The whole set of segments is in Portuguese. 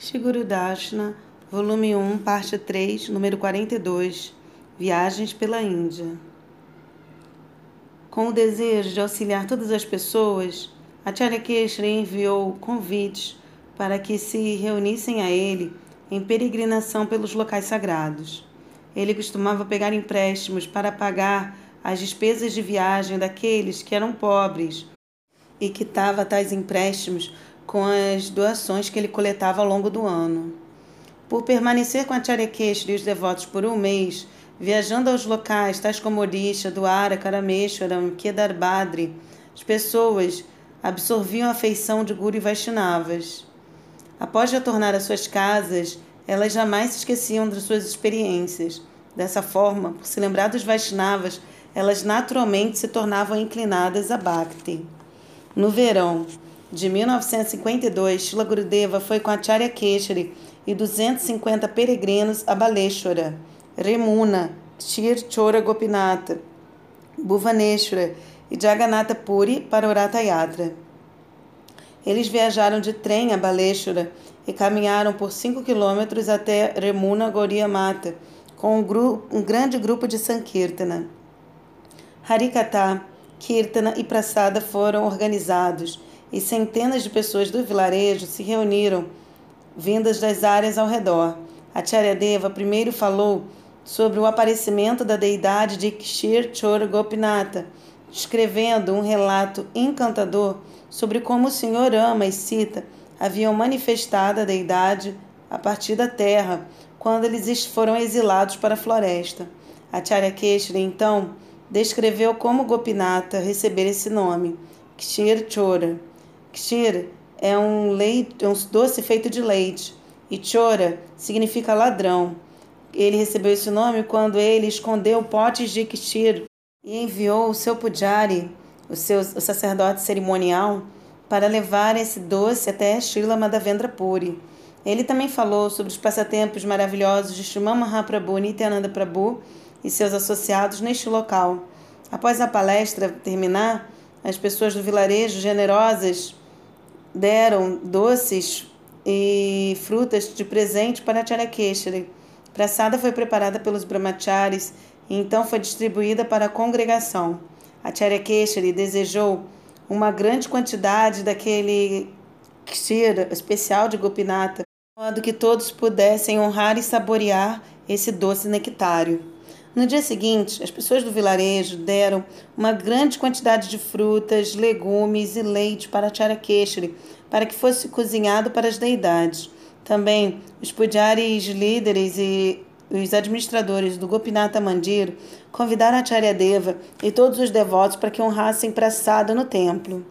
Shiguru Dashna, volume 1, parte 3, número 42, Viagens pela Índia. Com o desejo de auxiliar todas as pessoas, Acharya Keshri enviou convites para que se reunissem a ele em peregrinação pelos locais sagrados. Ele costumava pegar empréstimos para pagar as despesas de viagem daqueles que eram pobres e quitava tais empréstimos com as doações que ele coletava ao longo do ano. Por permanecer com a Charyakeshri e os devotos por um mês, viajando aos locais tais como Orisha, Duara, Karameshwaram, Kedarbadri, as pessoas absorviam a afeição de Guru e Vaishnavas. Após retornar às suas casas, elas jamais se esqueciam de suas experiências. Dessa forma, por se lembrar dos Vaishnavas, elas naturalmente se tornavam inclinadas a Bhakti. No verão, de 1952, Shila Gurudeva foi com Acharya Keshari e 250 peregrinos a Baleshwara, Remuna, Shir Chora Gopinata, Bhuvaneshwara e Jagannatha Puri para Urata Yatra. Eles viajaram de trem a Baleshwara e caminharam por 5 quilômetros até Remuna Gauria Mata, com um, grupo, um grande grupo de Sankirtana. Harikata, Kirtana e Prasada foram organizados e centenas de pessoas do vilarejo se reuniram, vindas das áreas ao redor. Acharyadeva primeiro falou sobre o aparecimento da deidade de Kshir Chor Gopinata, escrevendo um relato encantador sobre como o Senhor ama e cita haviam manifestado a deidade a partir da terra, quando eles foram exilados para a floresta. Acharya Keshri, então, descreveu como Gopinata recebera esse nome, Kshir Chora. Kshir é um, leite, um doce feito de leite e Chora significa ladrão. Ele recebeu esse nome quando ele escondeu potes de Kshir e enviou o seu pujari, o seu o sacerdote cerimonial, para levar esse doce até Srila Madhavendra Puri. Ele também falou sobre os passatempos maravilhosos de Shuma Mahaprabhu Nityananda Prabhu e seus associados neste local. Após a palestra terminar, as pessoas do vilarejo generosas deram doces e frutas de presente para Charakeshari. Praçada foi preparada pelos brahmacharis e então foi distribuída para a congregação. A Charakeshari desejou uma grande quantidade daquele kshira especial de Gopinata, de modo que todos pudessem honrar e saborear esse doce nectário. No dia seguinte, as pessoas do vilarejo deram uma grande quantidade de frutas, legumes e leite para Charakeshri, para que fosse cozinhado para as deidades. Também os pujaris líderes e os administradores do Gopinata Mandir convidaram Acharyadeva e todos os devotos para que honrassem praçada no templo.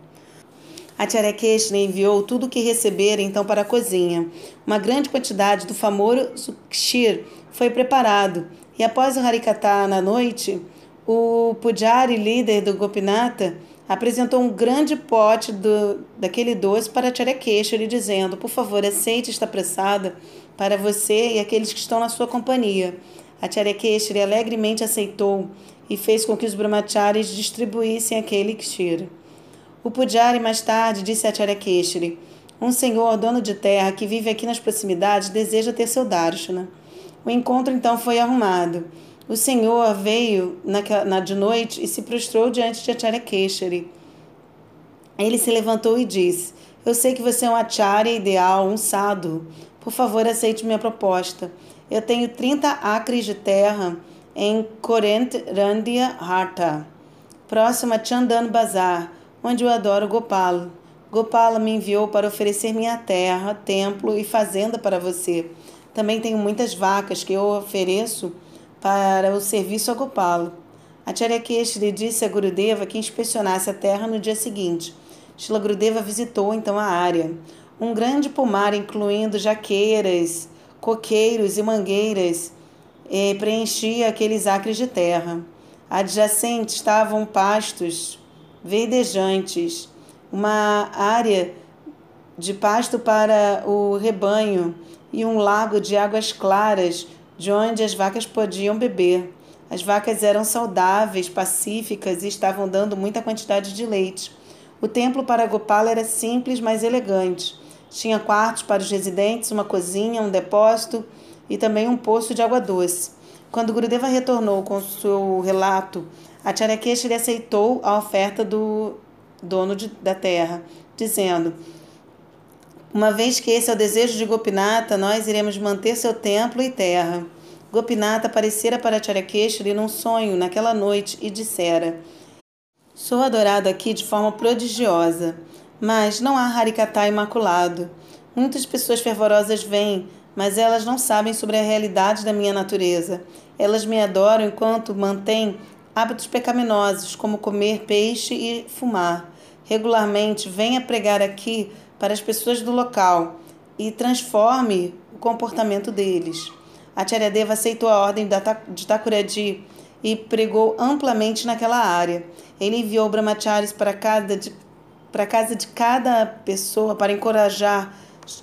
Acharya Krishna enviou tudo o que recebera então para a cozinha. Uma grande quantidade do famoso kshir foi preparado e após o Harikata na noite, o Pujari, líder do Gopinata, apresentou um grande pote do, daquele doce para Charakeshwari, dizendo: Por favor, aceite esta pressada para você e aqueles que estão na sua companhia. A Charakeshwari alegremente aceitou e fez com que os brahmacharis distribuíssem aquele kshir. O Pujari mais tarde disse a Charakeshwari: Um senhor, dono de terra, que vive aqui nas proximidades, deseja ter seu darshana. O encontro então foi arrumado. O Senhor veio na, de noite e se prostrou diante de Acharya Keshari. Ele se levantou e disse: Eu sei que você é um acharya ideal, um sado. Por favor, aceite minha proposta. Eu tenho 30 acres de terra em Korent Randia Harta, próximo a Chandan Bazar, onde eu adoro Gopala. Gopala me enviou para oferecer minha terra, templo e fazenda para você. Também tenho muitas vacas que eu ofereço para o serviço a Gopalo. Acharya Keshri disse a Gurudeva que inspecionasse a terra no dia seguinte. Shila Gurudeva visitou então a área. Um grande pomar, incluindo jaqueiras, coqueiros e mangueiras, eh, preenchia aqueles acres de terra. Adjacentes estavam pastos verdejantes, uma área de pasto para o rebanho e um lago de águas claras de onde as vacas podiam beber. As vacas eram saudáveis, pacíficas e estavam dando muita quantidade de leite. O templo para Gopala era simples, mas elegante. Tinha quartos para os residentes, uma cozinha, um depósito e também um poço de água doce. Quando Gurudeva retornou com seu relato, Acharya Keshari aceitou a oferta do dono de, da terra, dizendo: Uma vez que esse é o desejo de Gopinata, nós iremos manter seu templo e terra. Gopinata aparecera para Acharya Keshari num sonho naquela noite e dissera: Sou adorado aqui de forma prodigiosa, mas não há Harikata imaculado. Muitas pessoas fervorosas vêm, mas elas não sabem sobre a realidade da minha natureza. Elas me adoram enquanto mantêm hábitos pecaminosos, como comer peixe e fumar. Regularmente, venha pregar aqui para as pessoas do local e transforme o comportamento deles. Acharyadeva aceitou a ordem de Thakuradi e pregou amplamente naquela área. Ele enviou brahmacharis para, cada de, para a casa de cada pessoa para encorajar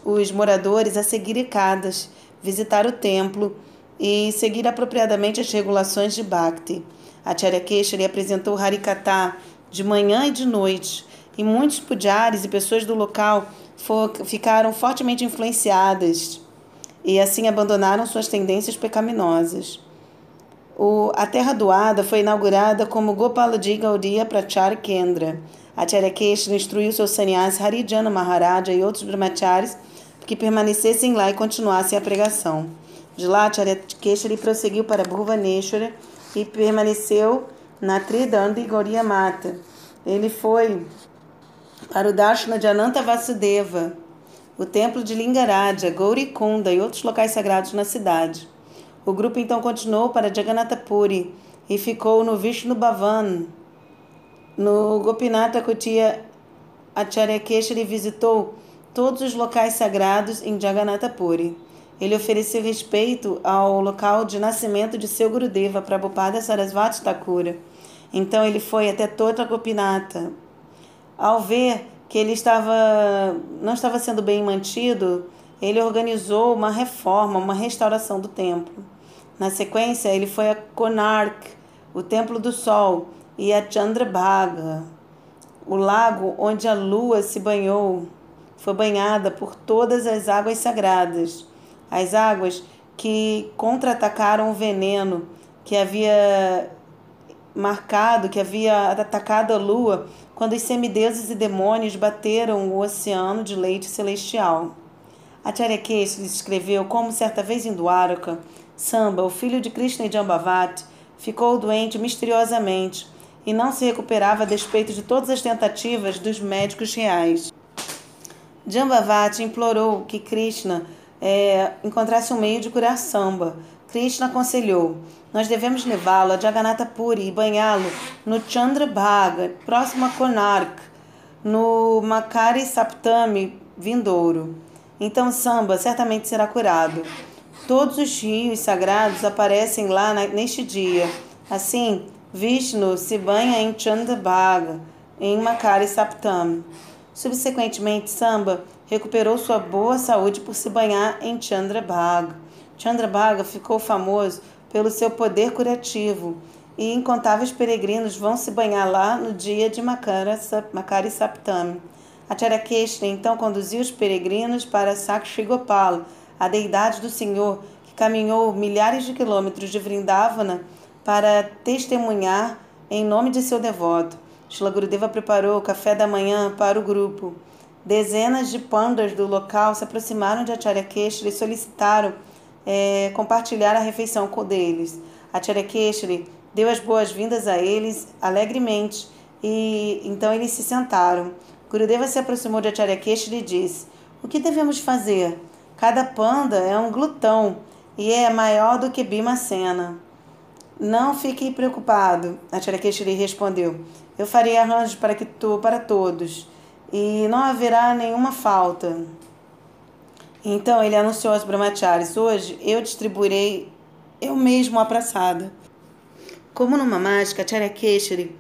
os moradores a seguir Ekadas, visitar o templo e seguir apropriadamente as regulações de Bhakti. Acharya Keshari apresentou Harikata de manhã e de noite, e muitos pujaris e pessoas do local ficaram fortemente influenciadas e assim abandonaram suas tendências pecaminosas. O, a terra doada foi inaugurada como Gopalaji Gaudiya Prachar Kendra, Acharya Keshri instruiu seu sannyasi Harijana Maharaja e outros brahmacharis que permanecessem lá e continuassem a pregação. De lá, Acharya Keshri prosseguiu para Bhuvaneshwara e permaneceu na Tridanda e Gauria Mata. Ele foi para o Darshana de Ananta Vasudeva, o templo de Lingaraja, Gaurikunda e outros locais sagrados na cidade. O grupo então continuou para Jagannatha Puri e ficou no Vishnu Bhavan, no Gopinatha Kutia Acharya Keshari visitou todos os locais sagrados em Jagannatha Puri. Ele ofereceu respeito ao local de nascimento de seu Gurudeva, Prabhupada Sarasvati Thakura. Então ele foi até toda Gopinatha. Ao ver que ele estava não estava sendo bem mantido, ele organizou uma reforma, uma restauração do templo. Na sequência, ele foi a Konark, o Templo do Sol, e a Chandrabhaga, o lago onde a lua se banhou, foi banhada por todas as águas sagradas, as águas que contra-atacaram o veneno que havia marcado, que havia atacado a lua quando os semideuses e demônios bateram o oceano de leite celestial. Acharya Kesha escreveu como certa vez em Dwaraka, Samba, o filho de Krishna e Jambavati, ficou doente misteriosamente e não se recuperava a despeito de todas as tentativas dos médicos reais. Jambavati implorou que Krishna é, encontrasse um meio de curar Samba. Krishna aconselhou: Nós devemos levá-lo a Jagannatha Puri e banhá-lo no Chandrabhaga, próximo a Konark, no Makari Saptami vindouro. Então Samba certamente será curado. Todos os rios sagrados aparecem lá neste dia. Assim, Vishnu se banha em Chandabhaga, em Makari Saptam. Subsequentemente, Samba recuperou sua boa saúde por se banhar em Chandrabhaga. Chandrabhaga ficou famoso pelo seu poder curativo e incontáveis peregrinos vão se banhar lá no dia de Makari Saptam. Acharya Krishna então conduziu os peregrinos para Sakshi Gopala, a deidade do Senhor, que caminhou milhares de quilômetros de Vrindavana para testemunhar em nome de seu devoto. Shila Gurudeva preparou o café da manhã para o grupo. Dezenas de pandas do local se aproximaram de Acharya Keshri e solicitaram é, compartilhar a refeição com deles. Acharya Keshri deu as boas-vindas a eles alegremente e então eles se sentaram. Gurudeva se aproximou de Acharya Keshri e disse: O que devemos fazer? Cada panda é um glutão e é maior do que Bimacena. Não fique preocupado, a Charakeshri respondeu. Eu farei arranjos para que tu, para todos, e não haverá nenhuma falta. Então ele anunciou aos brahmacharis: Hoje eu distribuirei eu mesmo a praçada. Como numa mágica, Charakeshri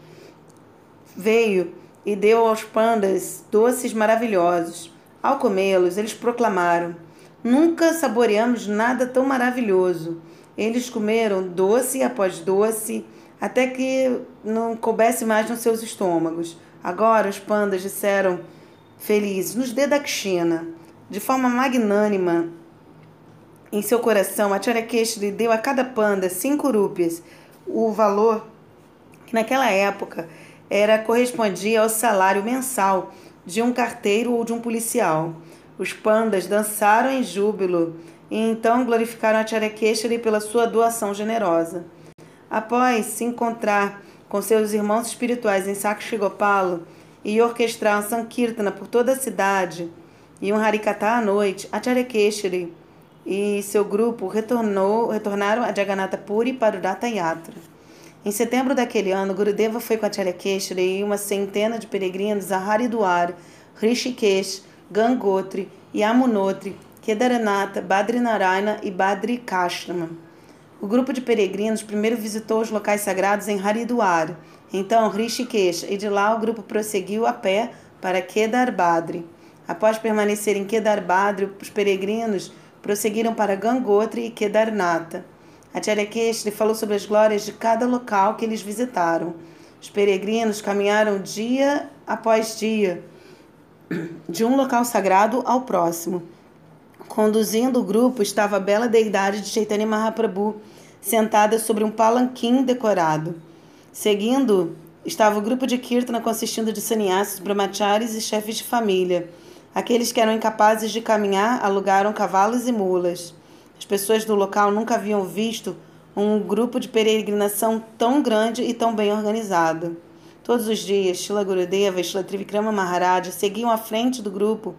veio e deu aos pandas doces maravilhosos. Ao comê-los, eles proclamaram: Nunca saboreamos nada tão maravilhoso. Eles comeram doce após doce, até que não coubesse mais nos seus estômagos. Agora os pandas disseram felizes: Nos dê Dakshina. De forma magnânima, em seu coração, Acharyakesha lhe deu a cada panda cinco rúpias, o valor que naquela época era correspondia ao salário mensal de um carteiro ou de um policial. Os pandas dançaram em júbilo e então glorificaram Acharyakeshari pela sua doação generosa. Após se encontrar com seus irmãos espirituais em Sakshigopalo e orquestrar um Sankirtana por toda a cidade e um Harikata à noite, Acharyakeshari e seu grupo retornou, retornaram a Jagannatha Puri para o Data Yatra. Em setembro daquele ano, Gurudeva foi com Acharyakeshari e uma centena de peregrinos a Haridwar, Rishikesh, Gangotri, Yamunotri, Kedaranatha, Badrinarayana e Badrikashrama. O grupo de peregrinos primeiro visitou os locais sagrados em Haridwar, então Rishikesh, e de lá o grupo prosseguiu a pé para Kedar Badri. Após permanecer em Kedar Badri, os peregrinos prosseguiram para Gangotri e Kedarnatha. Acharyakeshri falou sobre as glórias de cada local que eles visitaram. Os peregrinos caminharam dia após dia, de um local sagrado ao próximo. Conduzindo o grupo estava a bela deidade de Chaitanya Mahaprabhu, sentada sobre um palanquim decorado. Seguindo estava o grupo de Kirtana consistindo de sannyasis, brahmacharis e chefes de família. Aqueles que eram incapazes de caminhar alugaram cavalos e mulas. As pessoas do local nunca haviam visto um grupo de peregrinação tão grande e tão bem organizado. Todos os dias, Shila Gurudeva e Shila Trivikrama Maharaj seguiam à frente do grupo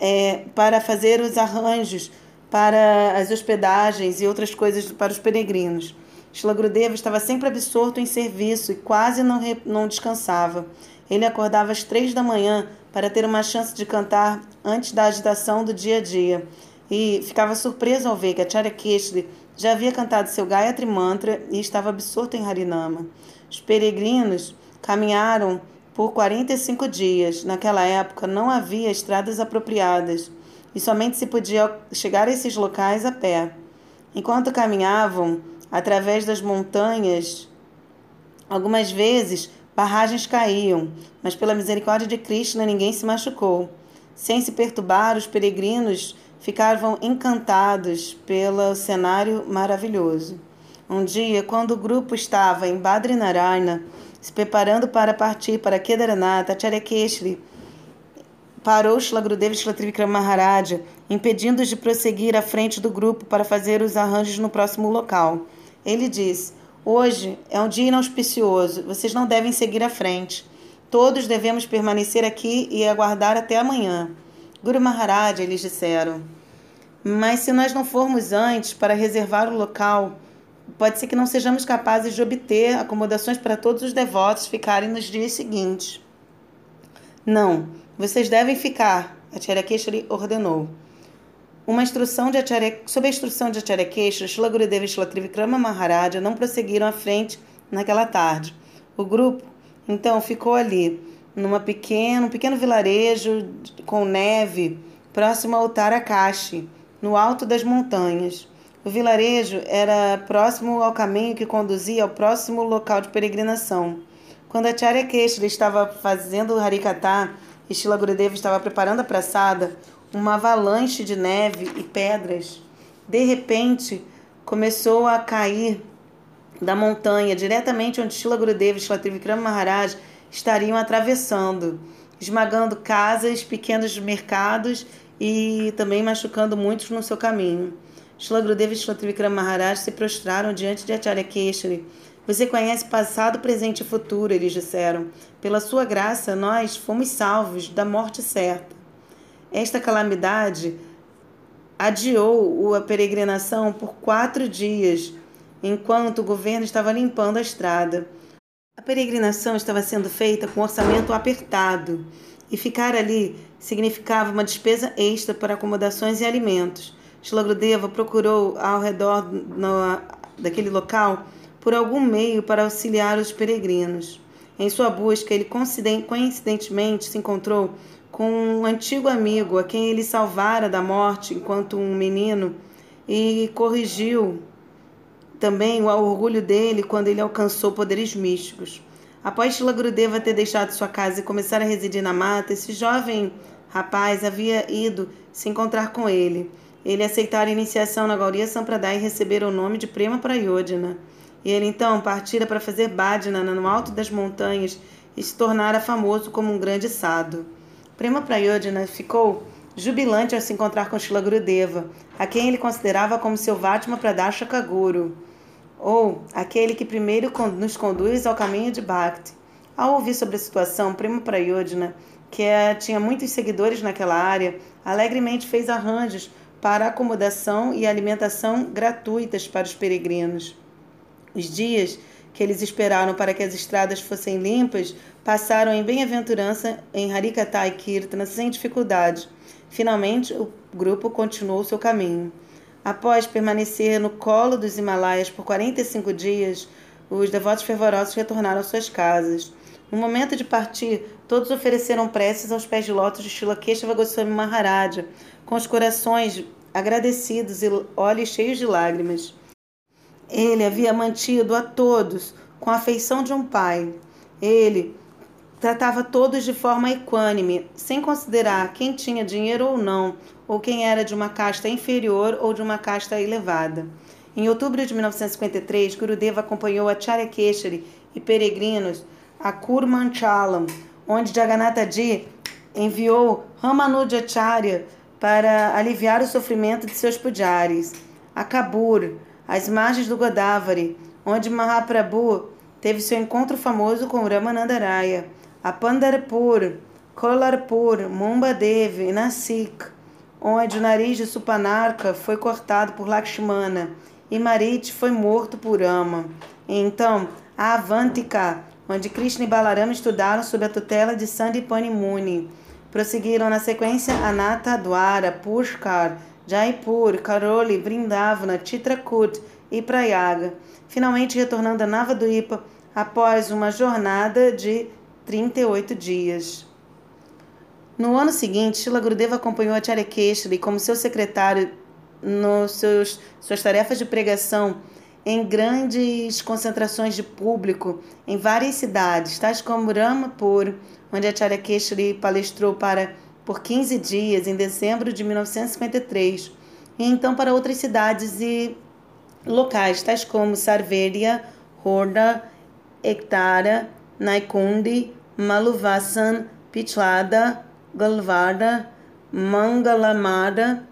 é, para fazer os arranjos para as hospedagens e outras coisas para os peregrinos. Shila Gurudeva estava sempre absorto em serviço e quase não, não descansava. Ele acordava às três da manhã para ter uma chance de cantar antes da agitação do dia a dia e ficava surpreso ao ver que Acharya Keshri já havia cantado seu Gayatri Mantra e estava absorto em Harinama. Os peregrinos caminharam por 45 dias. Naquela época não havia estradas apropriadas e somente se podia chegar a esses locais a pé. Enquanto caminhavam através das montanhas, algumas vezes barragens caíam, mas pela misericórdia de Krishna ninguém se machucou. Sem se perturbar, os peregrinos ficavam encantados pelo cenário maravilhoso. Um dia, quando o grupo estava em Badrinarayana, se preparando para partir para Kedarnath, Acharyakeshri parou Shlagrudeva Shlatrivikram Maharaja, impedindo-os de prosseguir à frente do grupo para fazer os arranjos no próximo local. Ele disse: Hoje é um dia inauspicioso, vocês não devem seguir à frente. Todos devemos permanecer aqui e aguardar até amanhã. Guru Maharaj, eles disseram. Mas se nós não formos antes para reservar o local, pode ser que não sejamos capazes de obter acomodações para todos os devotos ficarem nos dias seguintes. Não, vocês devem ficar, Acharya Keshari ordenou. Uma instrução de Acharya, sob a instrução de Acharya Keshari, Shila Gurudeva e Shila Trivikrama Maharaja não prosseguiram à frente naquela tarde. O grupo, então, ficou ali, numa pequeno, um pequeno vilarejo com neve, próximo ao Tarakashi, no alto das montanhas. O vilarejo era próximo ao caminho que conduzia ao próximo local de peregrinação. Quando a Charya Keshri estava fazendo o Harikata e Shila Gurudeva estava preparando a praçada, uma avalanche de neve e pedras, de repente, começou a cair da montanha diretamente onde Shila Gurudeva e Shila Trivikrama Maharaj estariam atravessando, esmagando casas, pequenos mercados e também machucando muitos no seu caminho. Shila Gurudeva e Shila Trivikram Maharaj se prostraram diante de Acharya Keshari. Você conhece passado, presente e futuro, eles disseram. Pela sua graça, nós fomos salvos da morte certa. Esta calamidade adiou a peregrinação por quatro dias, enquanto o governo estava limpando a estrada. A peregrinação estava sendo feita com orçamento apertado e ficar ali significava uma despesa extra para acomodações e alimentos. Shlagrudeva procurou ao redor no, daquele local por algum meio para auxiliar os peregrinos. Em sua busca, ele coincidentemente se encontrou com um antigo amigo a quem ele salvara da morte enquanto um menino e corrigiu também o orgulho dele quando ele alcançou poderes místicos. Após Shila Gurudeva ter deixado sua casa e começar a residir na mata, esse jovem rapaz havia ido se encontrar com ele. Ele aceitara a iniciação na Gauriya Sampradaya e receber o nome de Prema Prayodhana. E ele então partira para fazer bhajana no alto das montanhas e se tornara famoso como um grande sado. Prema Prayodhana ficou jubilante ao se encontrar com Shila Gurudeva, a quem ele considerava como seu Vatma Pradashaka Guru, ou aquele que primeiro nos conduz ao caminho de Bhakti. Ao ouvir sobre a situação, Prema Prayodhana, que é, tinha muitos seguidores naquela área, alegremente fez arranjos para acomodação e alimentação gratuitas para os peregrinos. Os dias que eles esperaram para que as estradas fossem limpas passaram em bem-aventurança em Harikatai Kirtana sem dificuldade. Finalmente, o grupo continuou seu caminho. Após permanecer no colo dos Himalaias por 45 dias, os devotos fervorosos retornaram às suas casas. No momento de partir, todos ofereceram preces aos pés de lótus de Shila Keshava Goswami Maharaja, com os corações agradecidos e olhos cheios de lágrimas. Ele havia mantido a todos com a afeição de um pai. Ele tratava todos de forma equânime, sem considerar quem tinha dinheiro ou não, ou quem era de uma casta inferior ou de uma casta elevada. Em outubro de 1953, Gurudeva acompanhou Acharya Keshari e peregrinos a Kurmanchalam, onde Jagannatha Ji enviou Ramanujacharya para aliviar o sofrimento de seus pujaris. A Kabur, às margens do Godavari, onde Mahaprabhu teve seu encontro famoso com Ramanandaraya, a Pandarpur, Kolarpur, Mumbadev e Nasik, onde o nariz de Supanarka foi cortado por Lakshmana e Marit foi morto por Ama. Então, a Avantika, onde Krishna e Balarama estudaram sob a tutela de Sandipani Muni. Prosseguiram na sequência Anata Dwara, Pushkar, Jaipur, Karoli, Vrindavana, Chitrakoot e Prayaga, finalmente retornando a Navadvipa após uma jornada de 38 dias. No ano seguinte, Shila Gurudeva acompanhou Acharya Keshri como seu secretário nos suas tarefas de pregação em grandes concentrações de público em várias cidades, tais como Ramapur, onde Acharya Keshri palestrou para por 15 dias em dezembro de 1953, e então para outras cidades e locais, tais como Sarveria, Horda, Ektara, Naikundi, Maluvasan, Pichlada, Galvada, Mangalamada.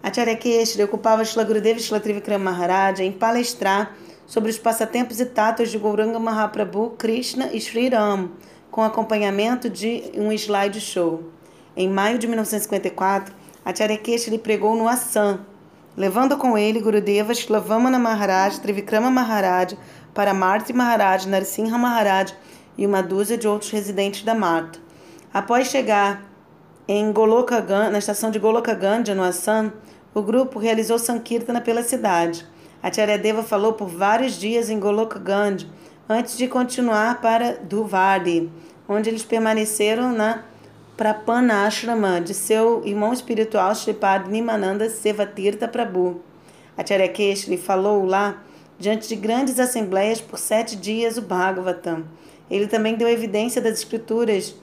Acharya Keshri ocupava Shila Gurudeva e Shila Trivikrama Maharaj em palestrar sobre os passatempos e tatos de Gauranga Mahaprabhu, Krishna e Sri Ram, com acompanhamento de um slide show. Em maio de 1954, Acharya lhe pregou no Assam, levando com ele Gurudeva Shlavamana Maharaj, Trivikrama Maharaj, Paramarti Maharaj, Narsimha Maharaj e uma dúzia de outros residentes da mata. Após chegar em Golokagan, na estação de Golokagandha, no Assam, o grupo realizou Sankirtana pela cidade. Acharya Deva falou por vários dias em Golokagandha, antes de continuar para Duvadi, onde eles permaneceram na Prapana Ashrama de seu irmão espiritual Sripad Nimananda Sevatirtha Prabhu. Acharya Keshri falou lá diante de grandes assembleias por sete dias o Bhagavatam. Ele também deu evidência das escrituras,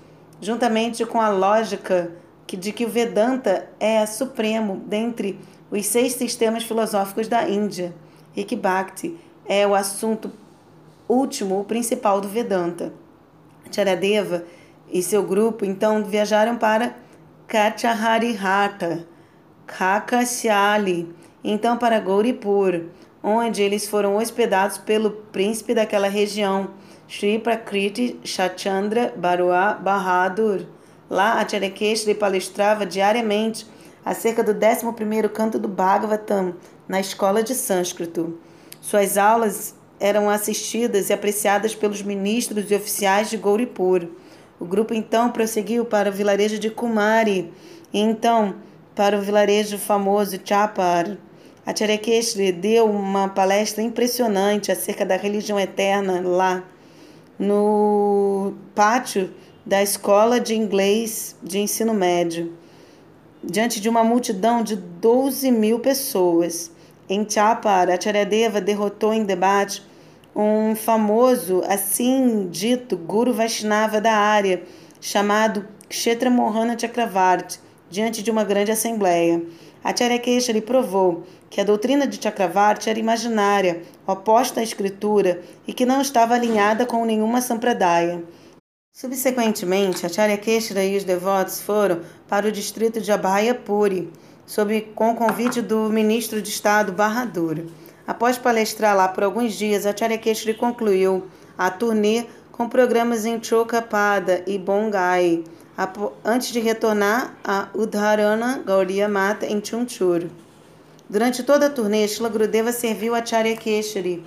juntamente com a lógica de que o Vedanta é supremo dentre os seis sistemas filosóficos da Índia e que Bhakti é o assunto último, o principal do Vedanta. Charadeva e seu grupo então viajaram para Kachaharihata, Kakasyali, então para Gauripur, onde eles foram hospedados pelo príncipe daquela região, Sri Prakriti Shachandra Barua Bahadur. Lá, Acharya lhe palestrava diariamente acerca do 11º canto do Bhagavatam na escola de sânscrito. Suas aulas eram assistidas e apreciadas pelos ministros e oficiais de Gauripur. O grupo então prosseguiu para o vilarejo de Kumari e então para o vilarejo famoso Chapar. Acharya deu uma palestra impressionante acerca da religião eterna lá no pátio da escola de inglês de ensino médio, diante de uma multidão de 12 mil pessoas. Em Chapar, Acharyadeva derrotou em debate um famoso, assim dito, Guru Vaishnava da área, chamado Kshetra Mohana Chakravarti, diante de uma grande assembleia. Acharya Keshari provou que a doutrina de Chakravarti era imaginária, oposta à escritura e que não estava alinhada com nenhuma sampradaya. Subsequentemente, Acharya Keshara e os devotos foram para o distrito de Abhayapuri, sob, com o convite do ministro de Estado Bahadur. Após palestrar lá por alguns dias, Acharya Keshari concluiu a turnê com programas em Chokapada e Bongai, antes de retornar a Udharana Gauriya Mata em Chunchur. Durante toda a turnê, Shila Grudeva serviu a Charya Keshari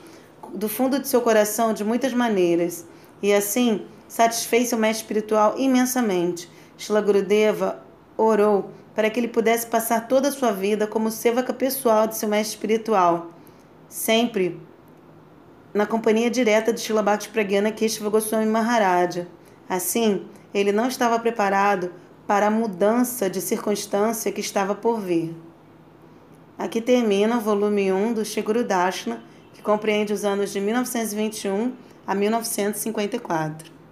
do fundo de seu coração de muitas maneiras e assim satisfez seu mestre espiritual imensamente. Shila Grudeva orou para que ele pudesse passar toda a sua vida como sevaka pessoal de seu mestre espiritual, sempre na companhia direta de Shila Bhakti Pragyana Keshava Goswami Maharaja. Assim, ele não estava preparado para a mudança de circunstância que estava por vir. Aqui termina o volume 1 do Shiguru Dashna, que compreende os anos de 1921 a 1954.